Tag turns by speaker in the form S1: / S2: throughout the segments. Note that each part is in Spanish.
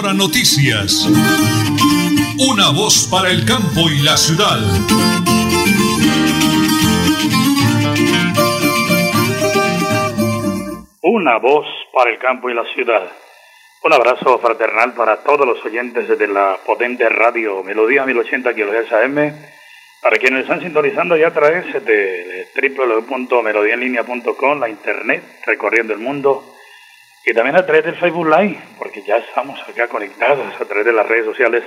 S1: Noticias. Una voz para el campo y la ciudad.
S2: Una voz para el campo y la ciudad. Un abrazo fraternal para todos los oyentes de la potente radio Melodía 1080 kHz AM, para quienes están sintonizando ya a través de www.melodiaenlinea.com, la internet, recorriendo el mundo, y también a través del Facebook Live, porque ya estamos acá conectados a través de las redes sociales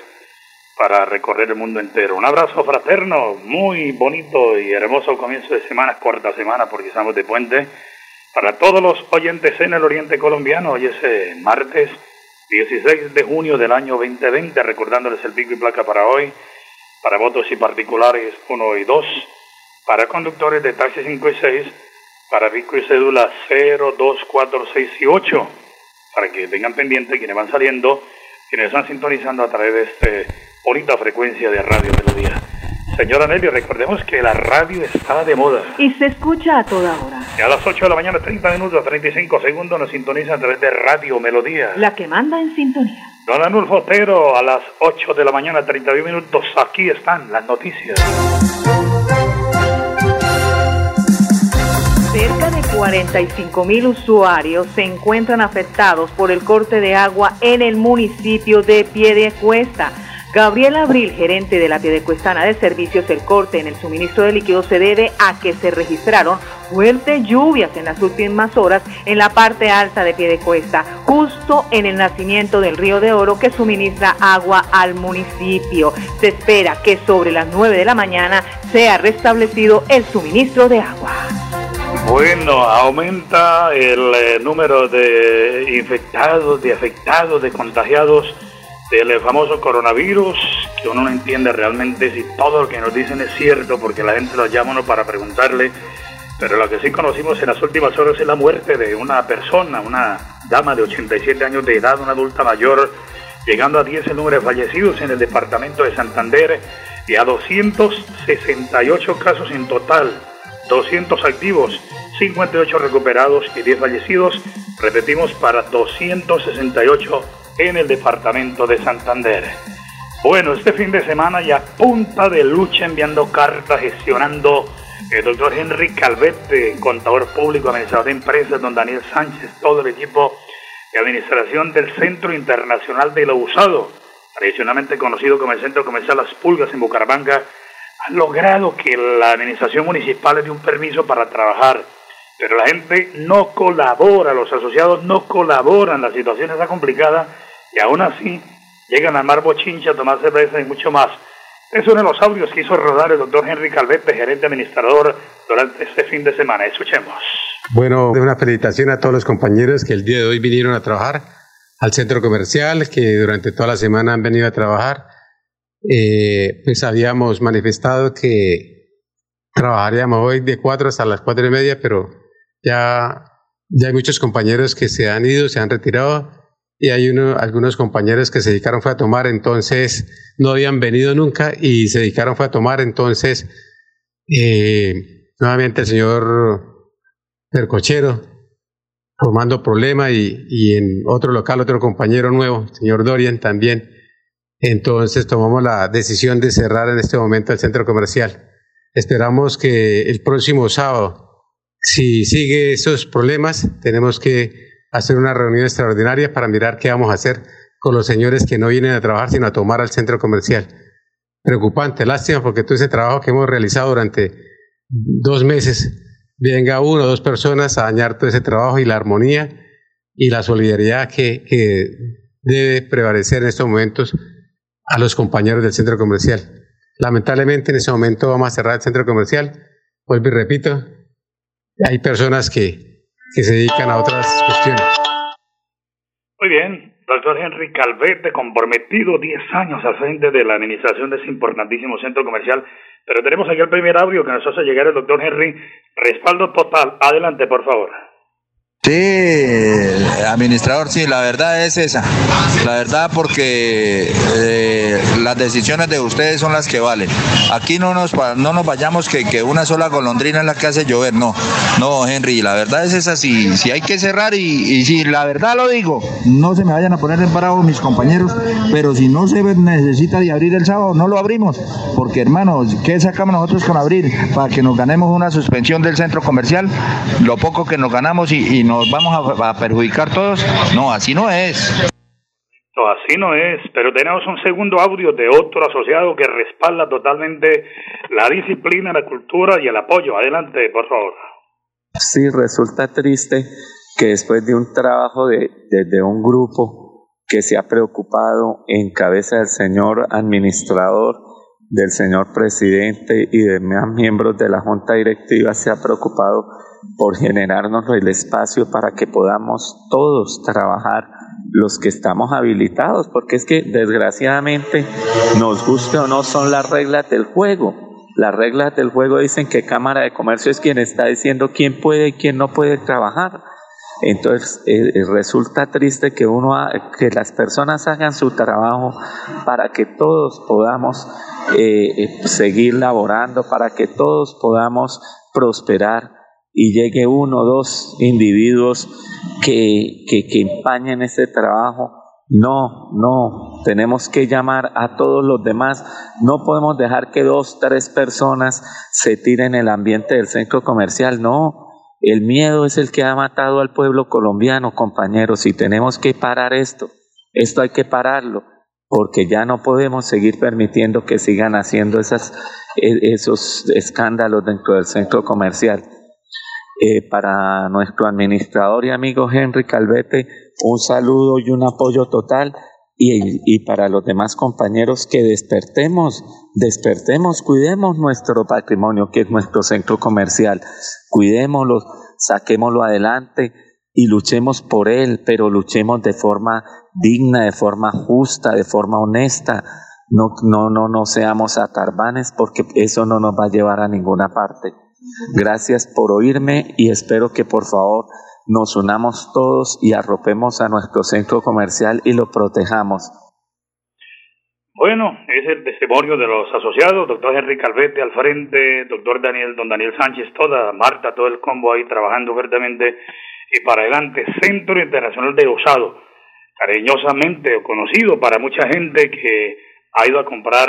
S2: para recorrer el mundo entero. Un abrazo fraterno, muy bonito y hermoso comienzo de semana, corta semana porque estamos de puente. Para todos los oyentes en el Oriente Colombiano, hoy es eh, martes 16 de junio del año 2020, recordándoles el pico y placa para hoy, para votos y particulares 1 y 2, para conductores de taxi 5 y 6, para pico y cédula 0, 2, 4, 6 y 8, para que tengan pendiente quienes van saliendo, quienes están sintonizando a través de esta bonita frecuencia de Radio Melodía. Señora Nelly, recordemos que la radio está de moda.
S3: Y se escucha a toda hora.
S2: Y a las 8 de la mañana, 30 minutos, 35 segundos, nos sintoniza a través de Radio Melodía.
S3: La que manda en sintonía.
S2: Don Anulfo Otero, a las 8 de la mañana, 31 minutos, aquí están las noticias.
S3: Cerca de 45 mil usuarios se encuentran afectados por el corte de agua en el municipio de Piedecuesta. Gabriel Abril, gerente de la Piedecuestana de Servicios, el corte en el suministro de líquidos se debe a que se registraron fuertes lluvias en las últimas horas en la parte alta de Piedecuesta, justo en el nacimiento del río de Oro que suministra agua al municipio. Se espera que sobre las 9 de la mañana sea restablecido el suministro de agua.
S2: Bueno, aumenta el eh, número de infectados, de afectados, de contagiados del famoso coronavirus, que uno no entiende realmente si todo lo que nos dicen es cierto, porque la gente los llama uno para preguntarle, pero lo que sí conocimos en las últimas horas es la muerte de una persona, una dama de 87 años de edad, una adulta mayor, llegando a 10 el número de fallecidos en el departamento de Santander y a 268 casos en total, 200 activos, 58 recuperados y 10 fallecidos, repetimos, para 268 en el departamento de Santander. Bueno, este fin de semana ya punta de lucha enviando cartas, gestionando el doctor Henry Calvete, contador público, administrador de empresas, don Daniel Sánchez, todo el equipo de administración del Centro Internacional de lo Usado, tradicionalmente conocido como el Centro Comercial Las Pulgas en Bucaramanga, han logrado que la administración municipal le dé un permiso para trabajar, pero la gente no colabora, los asociados no colaboran, la situación está complicada y aún así llegan a armar bochincha, a tomar cerveza y mucho más. Es uno de los audios que hizo rodar el doctor Henry Calvete, gerente administrador, durante este fin de semana. Escuchemos.
S4: Bueno, una felicitación a todos los compañeros que el día de hoy vinieron a trabajar al centro comercial, que durante toda la semana han venido a trabajar. Eh, pues habíamos manifestado que trabajaríamos hoy de 4 hasta las 4 y media, pero ya, ya hay muchos compañeros que se han ido, se han retirado y hay uno, algunos compañeros que se dedicaron fue a tomar, entonces no habían venido nunca y se dedicaron fue a tomar, entonces eh, nuevamente el señor Percochero formando problema y, y, en otro local otro compañero nuevo, el señor Dorian también. Entonces tomamos la decisión de cerrar en este momento el centro comercial. Esperamos que el próximo sábado, si sigue esos problemas, tenemos que hacer una reunión extraordinaria para mirar qué vamos a hacer con los señores que no vienen a trabajar sino a tomar al centro comercial. Preocupante, lástima porque todo ese trabajo que hemos realizado durante dos meses, venga uno o dos personas a dañar todo ese trabajo y la armonía y la solidaridad que, que debe prevalecer en estos momentos a los compañeros del centro comercial. Lamentablemente en ese momento vamos a cerrar el centro comercial. Vuelvo y repito, hay personas que que se dedican a otras cuestiones.
S2: Muy bien, doctor Henry Calvete, comprometido 10 años al frente de la administración de ese importantísimo centro comercial. Pero tenemos aquí el primer audio que nos hace llegar el doctor Henry. Respaldo total. Adelante, por favor.
S5: Sí, administrador, sí, la verdad es esa. La verdad porque eh, las decisiones de ustedes son las que valen. Aquí no nos, no nos vayamos que, que, una sola golondrina es la que hace llover, no. No, Henry, la verdad es esa, si, si hay que cerrar y, y si la verdad lo digo, no se me vayan a poner en parado mis compañeros, pero si no se necesita de abrir el sábado, no lo abrimos, porque hermanos, ¿qué sacamos nosotros con abrir? Para que nos ganemos una suspensión del centro comercial, lo poco que nos ganamos y, nos vamos a, perjudicar todos, no, así no es.
S2: No, así no es, pero tenemos un segundo audio de otro asociado que respalda totalmente la disciplina, la cultura y el apoyo. Adelante, por favor.
S6: Sí, resulta triste que después de un trabajo de, de un grupo que se ha preocupado en cabeza del señor administrador, del señor presidente y de miembros de la junta directiva, se ha preocupado por generarnos el espacio para que podamos todos trabajar los que estamos habilitados, porque es que desgraciadamente, nos guste o no, son las reglas del juego. Las reglas del juego dicen que Cámara de Comercio es quien está diciendo quién puede y quién no puede trabajar. Entonces eh, eh, resulta triste que uno que las personas hagan su trabajo para que todos podamos eh, seguir laborando, para que todos podamos prosperar y llegue uno o dos individuos que, que, empañen ese trabajo. No, no, tenemos que llamar a todos los demás. No podemos dejar que dos, tres personas se tiren el ambiente del centro comercial. No, el miedo es el que ha matado al pueblo colombiano, compañeros, y tenemos que parar esto. Esto hay que pararlo, porque ya no podemos seguir permitiendo que sigan haciendo esas, e, esos escándalos dentro del centro comercial. Eh, para nuestro administrador y amigo Henry Calvete, un saludo y un apoyo total. Y, para los demás compañeros que despertemos, despertemos, cuidemos nuestro patrimonio que es nuestro centro comercial, cuidémoslo, saquémoslo adelante y luchemos por él, pero luchemos de forma digna, de forma justa, de forma honesta. No, no, no, no seamos atarbanes porque eso no nos va a llevar a ninguna parte. Gracias por oírme y espero que por favor nos unamos todos y arropemos a nuestro centro comercial y lo protejamos.
S2: Bueno, es el testimonio de los asociados, doctor Henry Calvete al frente, doctor Daniel, don Daniel Sánchez, toda, Marta, todo el combo ahí trabajando fuertemente y para adelante. Centro Internacional de Osado, cariñosamente conocido para mucha gente que ha ido a comprar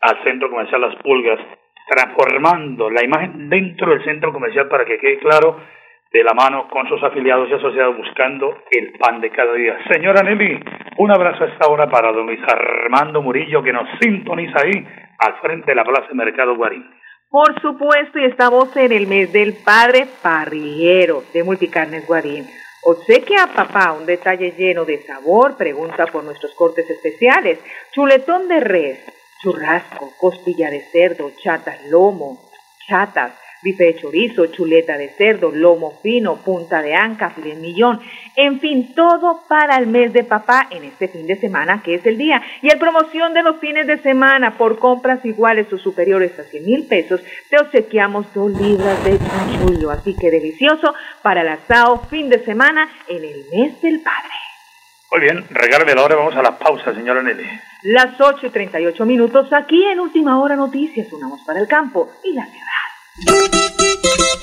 S2: al centro comercial Las Pulgas transformando la imagen dentro del centro comercial para que quede claro de la mano con sus afiliados y asociados buscando el pan de cada día. Señora Nelly, un abrazo a esta hora para don Luis Armando Murillo que nos sintoniza ahí al frente de la Plaza de Mercado Guarín.
S3: Por supuesto, y estamos en el mes del padre parrillero de Multicarnes Guarín. Obsequia a papá un detalle lleno de sabor, pregunta por nuestros cortes especiales, chuletón de res, churrasco, costilla de cerdo, chatas, lomo, chatas, bife de chorizo, chuleta de cerdo, lomo fino, punta de anca, filet millón, en fin, todo para el mes de papá en este fin de semana que es el día. Y en promoción de los fines de semana por compras iguales o superiores a 100 mil pesos, te obsequiamos dos libras de chanchullo, así que delicioso para el asado fin de semana en el mes del padre.
S2: Muy bien, regálame la hora, vamos a la pausa, señora Nelly.
S3: Las 8 y 38 minutos aquí en Última Hora Noticias, unamos para el campo y la ciudad.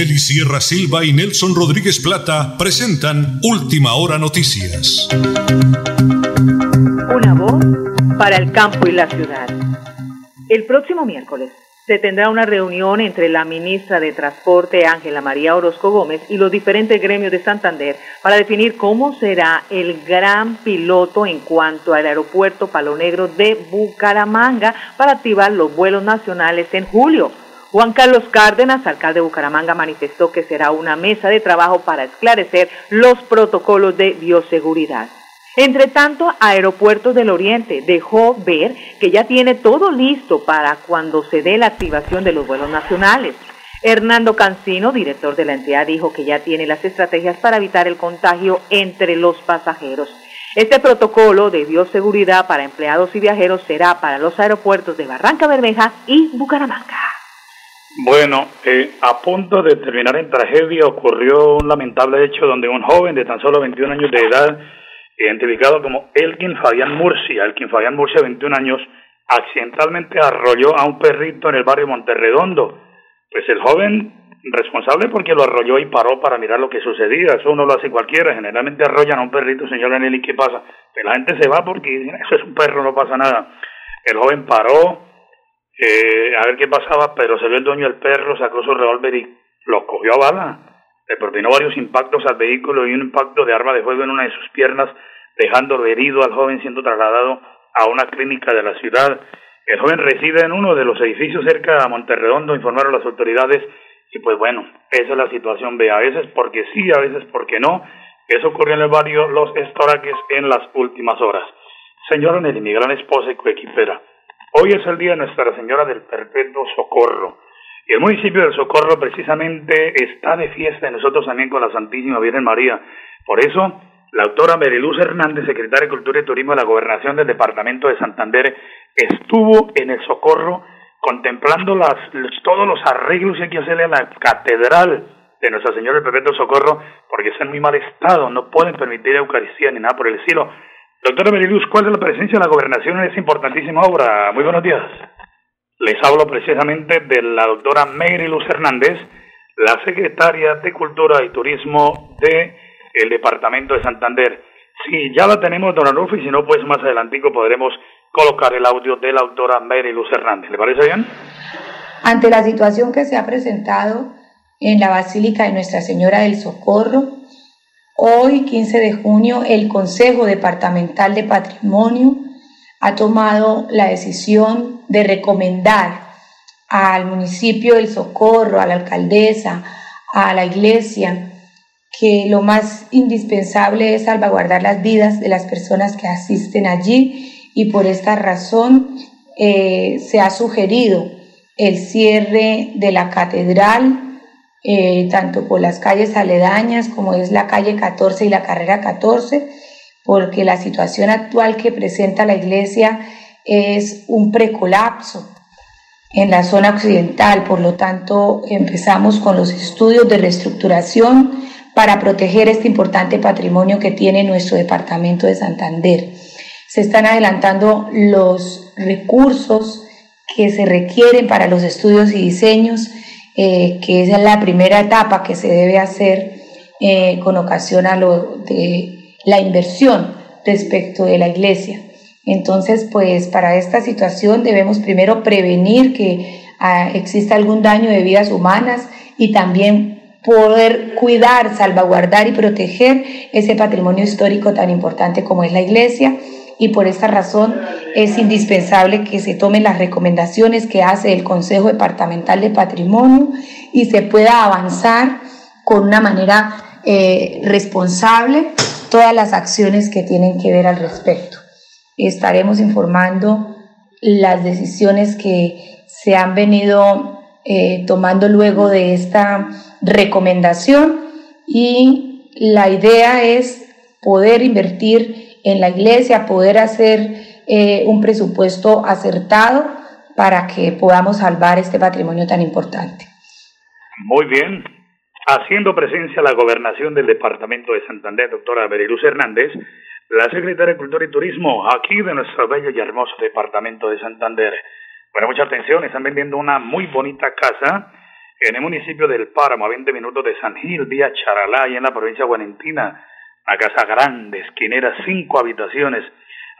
S1: Nelly Sierra Silva y Nelson Rodríguez Plata presentan Última Hora Noticias.
S3: Una voz para el campo y la ciudad. El próximo miércoles se tendrá una reunión entre la ministra de Transporte Ángela María Orozco Gómez y los diferentes gremios de Santander para definir cómo será el gran piloto en cuanto al aeropuerto Palo Negro de Bucaramanga para activar los vuelos nacionales en julio. Juan Carlos Cárdenas, alcalde de Bucaramanga, manifestó que será una mesa de trabajo para esclarecer los protocolos de bioseguridad. Entre tanto, Aeropuertos del Oriente dejó ver que ya tiene todo listo para cuando se dé la activación de los vuelos nacionales. Hernando Cancino, director de la entidad, dijo que ya tiene las estrategias para evitar el contagio entre los pasajeros. Este protocolo de bioseguridad para empleados y viajeros será para los aeropuertos de Barranca Bermeja y Bucaramanga.
S2: Bueno, eh, a punto de terminar en tragedia ocurrió un lamentable hecho donde un joven de tan solo 21 años de edad, identificado como Elkin Fabián Murcia, Elkin Fabián Murcia, 21 años, accidentalmente arrolló a un perrito en el barrio Monterredondo. Pues el joven responsable porque lo arrolló y paró para mirar lo que sucedía. Eso no lo hace cualquiera. Generalmente arrollan a un perrito, señora Nelly, ¿qué pasa? Pues la gente se va porque eso es un perro, no pasa nada. El joven paró, eh, a ver qué pasaba, pero se vio el dueño del perro, sacó su revólver y lo cogió a bala. Le propinó varios impactos al vehículo y un impacto de arma de fuego en una de sus piernas, dejándolo herido al joven siendo trasladado a una clínica de la ciudad. El joven reside en uno de los edificios cerca a Monterredondo, informaron las autoridades, y pues bueno, esa es la situación, ve, a veces porque sí, a veces porque no. Eso ocurrió en el barrio Los Estoraques en las últimas horas. Señora Nelly, mi gran esposa y coequipera, Hoy es el día de Nuestra Señora del Perpetuo Socorro. Y el municipio del Socorro precisamente está de fiesta y nosotros también con la Santísima Virgen María. Por eso, la autora Meriluz Hernández, secretaria de Cultura y Turismo de la Gobernación del Departamento de Santander, estuvo en el Socorro contemplando todos los arreglos que hay que hacerle a la catedral de Nuestra Señora del Perpetuo Socorro, porque está en muy mal estado, no pueden permitir Eucaristía ni nada por el estilo. Doctora Meriluz, ¿cuál es la presencia de la gobernación en esta importantísima obra? Muy buenos días. Les hablo precisamente de la doctora Meriluz Hernández, la secretaria de Cultura y Turismo del el Departamento de Santander. Si ya la tenemos, don Arnulfo, y si no, pues más adelantico podremos colocar el audio de la doctora Meriluz Hernández. ¿Le parece bien?
S7: Ante la situación que se ha presentado en la Basílica de Nuestra Señora del Socorro, Hoy, 15 de junio, el Consejo Departamental de Patrimonio ha tomado la decisión de recomendar al municipio del Socorro, a la alcaldesa, a la iglesia, que lo más indispensable es salvaguardar las vidas de las personas que asisten allí y por esta razón eh, se ha sugerido el cierre de la catedral eh, tanto por las calles aledañas como es la calle 14 y la carrera 14, porque la situación actual que presenta la iglesia es un precolapso en la zona occidental, por lo tanto empezamos con los estudios de reestructuración para proteger este importante patrimonio que tiene nuestro departamento de Santander. Se están adelantando los recursos que se requieren para los estudios y diseños eh, que es la primera etapa que se debe hacer eh, con ocasión a lo de la inversión respecto de la iglesia. Entonces, pues para esta situación debemos primero prevenir que ah, exista algún daño de vidas humanas y también poder cuidar, salvaguardar y proteger ese patrimonio histórico tan importante como es la iglesia y por esta razón es indispensable que se tomen las recomendaciones que hace el Consejo Departamental de Patrimonio y se pueda avanzar con una manera eh, responsable todas las acciones que tienen que ver al respecto. Estaremos informando las decisiones que se han venido eh, tomando luego de esta recomendación y la idea es poder invertir en la iglesia, poder hacer eh, un presupuesto acertado para que podamos salvar este patrimonio tan importante.
S2: Muy bien. Haciendo presencia la gobernación del departamento de Santander, doctora Beriluz Hernández, la secretaria de Cultura y Turismo, aquí de nuestro bello y hermoso departamento de Santander. Bueno, mucha atención, están vendiendo una muy bonita casa en el municipio del Páramo, a 20 minutos de San Gil, vía Charalá, y en la provincia de Guarentina. Una casa grande, esquinera, cinco habitaciones,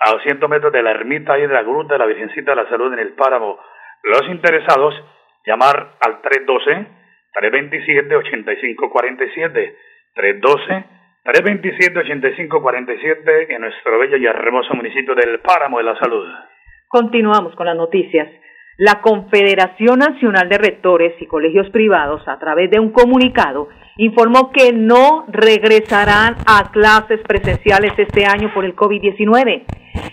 S2: a 200 metros de la ermita y de la gruta de la Virgencita de la Salud en el Páramo. Los interesados, llamar al 312-327-8547. 312 327-8547 en nuestro bello y hermoso municipio del Páramo de la Salud.
S3: Continuamos con las noticias. La Confederación Nacional de Rectores y Colegios Privados, a través de un comunicado, informó que no regresarán a clases presenciales este año por el COVID-19.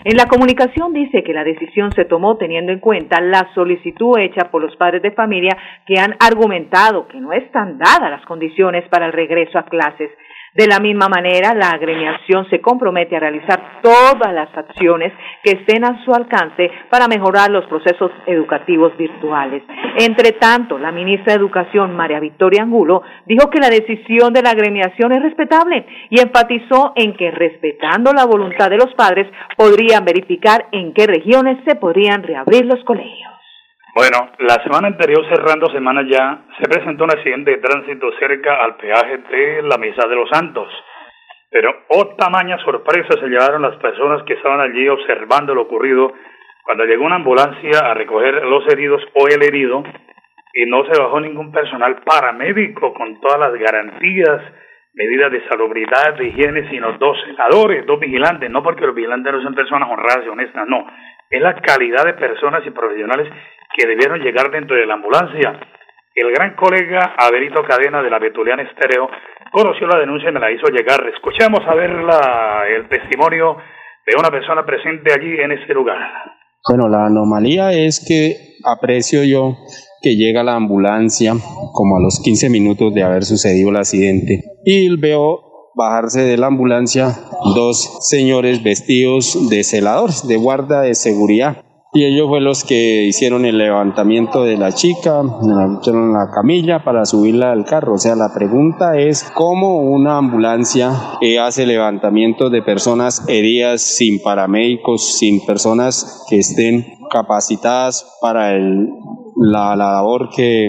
S3: En la comunicación dice que la decisión se tomó teniendo en cuenta la solicitud hecha por los padres de familia que han argumentado que no están dadas las condiciones para el regreso a clases de la misma manera, la agremiación se compromete a realizar todas las acciones que estén a su alcance para mejorar los procesos educativos virtuales. Entre tanto, la ministra de Educación, María Victoria Angulo, dijo que la decisión de la agremiación es respetable y enfatizó en que respetando la voluntad de los padres podrían verificar en qué regiones se podrían reabrir los colegios.
S2: Bueno, la semana anterior, cerrando semana ya, se presentó un accidente de tránsito cerca al peaje de la Mesa de los Santos. Pero, oh tamaña sorpresa se llevaron las personas que estaban allí observando lo ocurrido. Cuando llegó una ambulancia a recoger los heridos o el herido y no se bajó ningún personal paramédico con todas las garantías, medidas de salubridad, de higiene, sino dos senadores, dos vigilantes, no porque los vigilantes no son personas honradas y honestas, no, es la calidad de personas y profesionales que debieron llegar dentro de la ambulancia. El gran colega Averito Cadena de la Betuliana Estéreo conoció la denuncia y me la hizo llegar. Escuchamos a ver la, el testimonio de una persona presente allí en ese lugar.
S8: Bueno, la anomalía es que aprecio yo que llega la ambulancia como a los 15 minutos de haber sucedido el accidente y veo bajarse de la ambulancia dos señores vestidos de celadores, de guarda de seguridad y ellos fueron los que hicieron el levantamiento de la chica, en la camilla para subirla al carro. O sea, la pregunta es cómo una ambulancia hace levantamiento de personas heridas sin paramédicos, sin personas que estén capacitadas para el, la, la labor que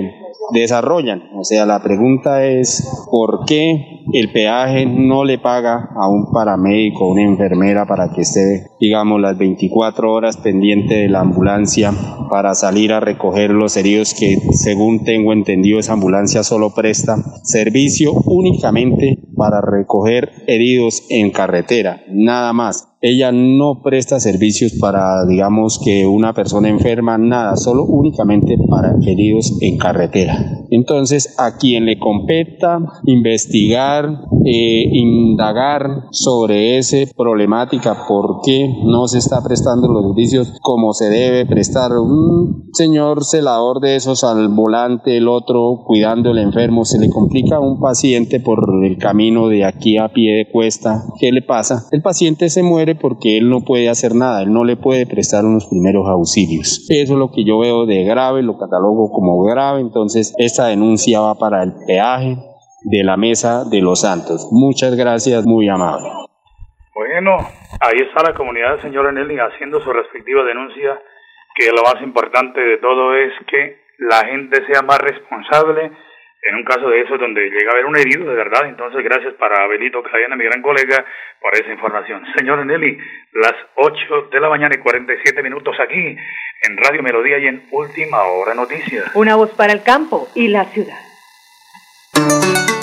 S8: desarrollan. O sea, la pregunta es por qué el peaje no le paga a un paramédico o una enfermera para que esté, digamos, las 24 horas pendiente de la ambulancia para salir a recoger los heridos que, según tengo entendido, esa ambulancia solo presta servicio únicamente para recoger heridos en carretera, nada más. Ella no presta servicios para, digamos, que una persona enferma, nada, solo únicamente para heridos en carretera. Entonces, a quien le competa investigar, eh, indagar sobre esa problemática, por qué no se está prestando los servicios como se debe prestar. Un señor celador de esos al volante, el otro cuidando el enfermo, se le complica a un paciente por el camino de aquí a pie de cuesta. ¿Qué le pasa? El paciente se muere porque él no puede hacer nada, él no le puede prestar unos primeros auxilios. Eso es lo que yo veo de grave, lo catalogo como grave, entonces esta denuncia va para el peaje de la Mesa de los Santos. Muchas gracias, muy amable.
S2: Bueno, ahí está la comunidad, señor Nelly, haciendo su respectiva denuncia, que lo más importante de todo es que la gente sea más responsable en un caso de eso donde llega a haber un herido de verdad. Entonces, gracias para Abelito Cadena, mi gran colega, por esa información. Señor Nelly, las 8 de la mañana y 47 minutos aquí en Radio Melodía y en Última Hora Noticias.
S3: Una voz para el campo y la ciudad.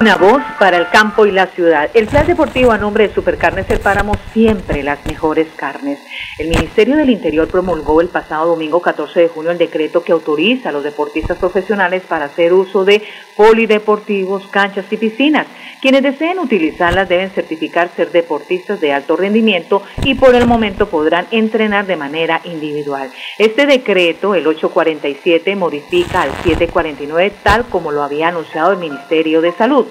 S3: Una voz para el campo y la ciudad. El plan deportivo a nombre de Supercarnes El Páramo, siempre las mejores carnes. El Ministerio del Interior promulgó el pasado domingo 14 de junio el decreto que autoriza a los deportistas profesionales para hacer uso de polideportivos, canchas y piscinas. Quienes deseen utilizarlas deben certificar ser deportistas de alto rendimiento y por el momento podrán entrenar de manera individual. Este decreto, el 847, modifica al 749 tal como lo había anunciado el Ministerio de Salud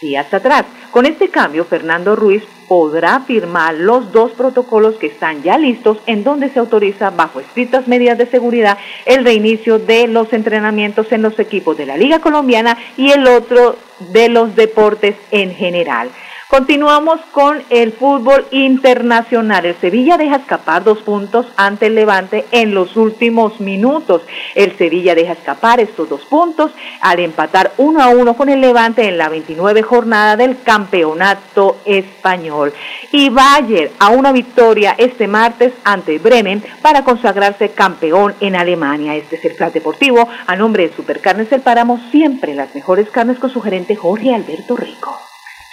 S3: días atrás. Con este cambio, Fernando Ruiz podrá firmar los dos protocolos que están ya listos en donde se autoriza bajo estrictas medidas de seguridad el reinicio de los entrenamientos en los equipos de la Liga Colombiana y el otro de los deportes en general. Continuamos con el fútbol internacional. El Sevilla deja escapar dos puntos ante el Levante en los últimos minutos. El Sevilla deja escapar estos dos puntos al empatar uno a uno con el Levante en la 29 jornada del campeonato español. Y Bayer a una victoria este martes ante Bremen para consagrarse campeón en Alemania. Este es el plan deportivo a nombre de Supercarnes El Páramo, siempre las mejores carnes con su gerente Jorge Alberto Rico.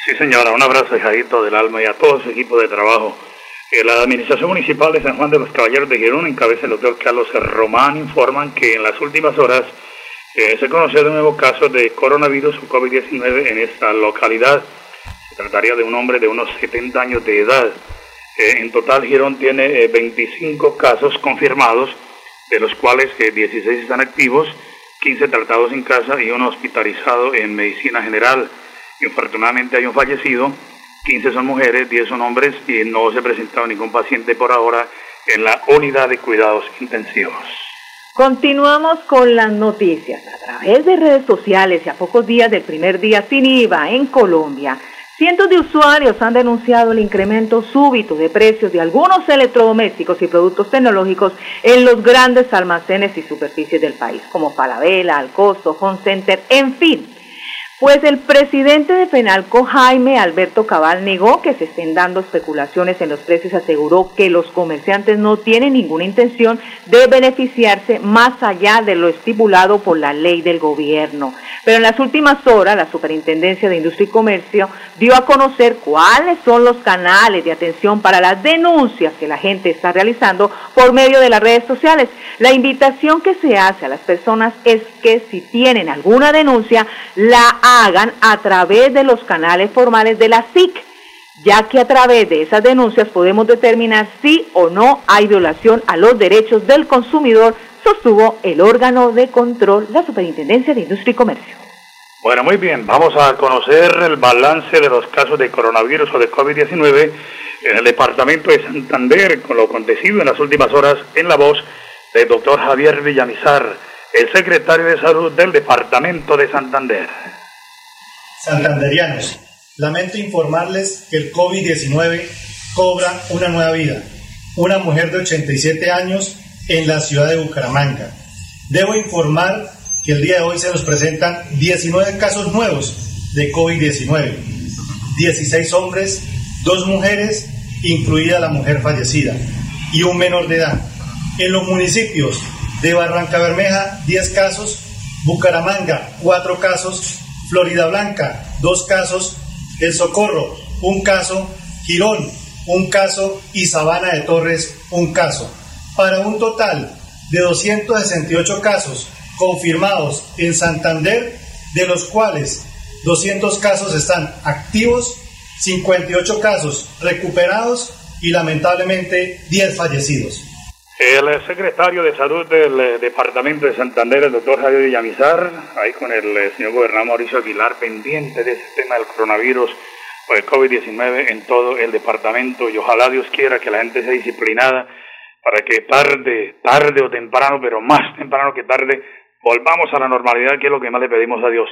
S2: Sí, señora, un abrazo, hijadito del alma y a todo su equipo de trabajo. Eh, la Administración Municipal de San Juan de los Caballeros de Girón, en cabeza del doctor Carlos Román, informan que en las últimas horas eh, se conoció de nuevo caso de coronavirus o COVID-19 en esta localidad. Se trataría de un hombre de unos 70 años de edad. Eh, en total, Girón tiene 25 casos confirmados, de los cuales 16 están activos, 15 tratados en casa y uno hospitalizado en medicina general. Infortunadamente hay un fallecido, 15 son mujeres, 10 son hombres y no se ha presentado ningún paciente por ahora en la unidad de cuidados intensivos.
S3: Continuamos con las noticias. A través de redes sociales y a pocos días del primer día sin IVA en Colombia, cientos de usuarios han denunciado el incremento súbito de precios de algunos electrodomésticos y productos tecnológicos en los grandes almacenes y superficies del país, como Falabella, Alcosto, Home Center, en fin. Pues el presidente de Penalco, Jaime Alberto Cabal, negó que se estén dando especulaciones en los precios, aseguró que los comerciantes no tienen ninguna intención de beneficiarse más allá de lo estipulado por la ley del gobierno. Pero en las últimas horas, la Superintendencia de Industria y Comercio dio a conocer cuáles son los canales de atención para las denuncias que la gente está realizando por medio de las redes sociales. La invitación que se hace a las personas es que si tienen alguna denuncia, la hagan a través de los canales formales de la SIC, ya que a través de esas denuncias podemos determinar si o no hay violación a los derechos del consumidor, sostuvo el órgano de control, la Superintendencia de Industria y Comercio.
S2: Bueno, muy bien, vamos a conocer el balance de los casos de coronavirus o de COVID-19 en el departamento de Santander, con lo acontecido en las últimas horas en la voz del doctor Javier Villamizar, el secretario de Salud del departamento de Santander.
S9: Santanderianos, lamento informarles que el COVID-19 cobra una nueva vida. Una mujer de 87 años en la ciudad de Bucaramanga. Debo informar que el día de hoy se nos presentan 19 casos nuevos de COVID-19. 16 hombres, dos mujeres, incluida la mujer fallecida, y un menor de edad. En los municipios de Barranca Bermeja, 10 casos, Bucaramanga, 4 casos, Florida Blanca, dos casos, El Socorro, un caso, Girón, un caso y Sabana de Torres un caso, para un total de 268 casos confirmados en Santander, de los cuales 200 casos están activos, 58 casos recuperados y lamentablemente 10 fallecidos.
S2: El secretario de Salud del eh, Departamento de Santander, el doctor Javier Villamizar, ahí con el eh, señor gobernador Mauricio Aguilar, pendiente de ese tema del coronavirus o el COVID-19 en todo el departamento y ojalá Dios quiera que la gente sea disciplinada para que tarde, tarde o temprano, pero más temprano que tarde, volvamos a la normalidad, que es lo que más le pedimos a Dios.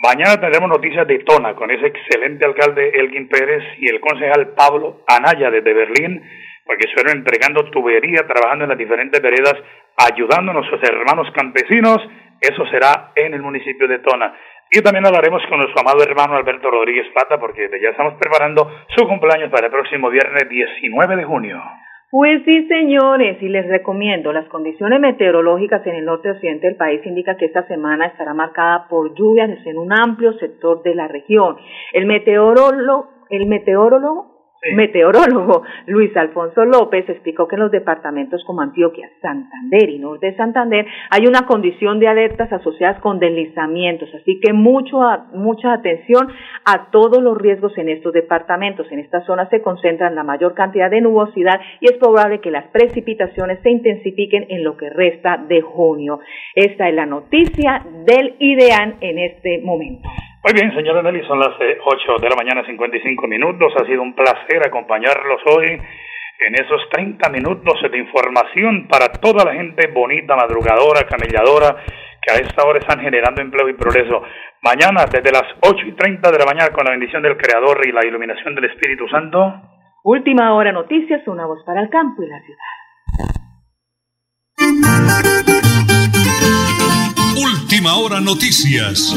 S2: Mañana tendremos noticias de Tona con ese excelente alcalde Elgin Pérez y el concejal Pablo Anaya desde Berlín, porque estuvieron entregando tubería, trabajando en las diferentes veredas, ayudando a nuestros hermanos campesinos. Eso será en el municipio de Tona. Y también hablaremos con nuestro amado hermano Alberto Rodríguez Plata, porque ya estamos preparando su cumpleaños para el próximo viernes 19 de junio.
S3: Pues sí, señores, y les recomiendo, las condiciones meteorológicas en el norte occidente del país indican que esta semana estará marcada por lluvias en un amplio sector de la región. El meteorólogo, el meteorólogo meteorólogo Luis Alfonso López explicó que en los departamentos como Antioquia, Santander y Norte de Santander hay una condición de alertas asociadas con deslizamientos, así que mucho, mucha atención a todos los riesgos en estos departamentos. En esta zona se concentran la mayor cantidad de nubosidad y es probable que las precipitaciones se intensifiquen en lo que resta de junio. Esta es la noticia del IDEAN en este momento.
S2: Muy bien, señora Nelly, son las 8 eh, de la mañana, 55 minutos. Ha sido un placer acompañarlos hoy en esos 30 minutos de información para toda la gente bonita, madrugadora, camelladora, que a esta hora están generando empleo y progreso. Mañana, desde las 8 y 30 de la mañana, con la bendición del Creador y la iluminación del Espíritu Santo.
S3: Última hora noticias, una voz para el campo y la
S1: ciudad. Última hora noticias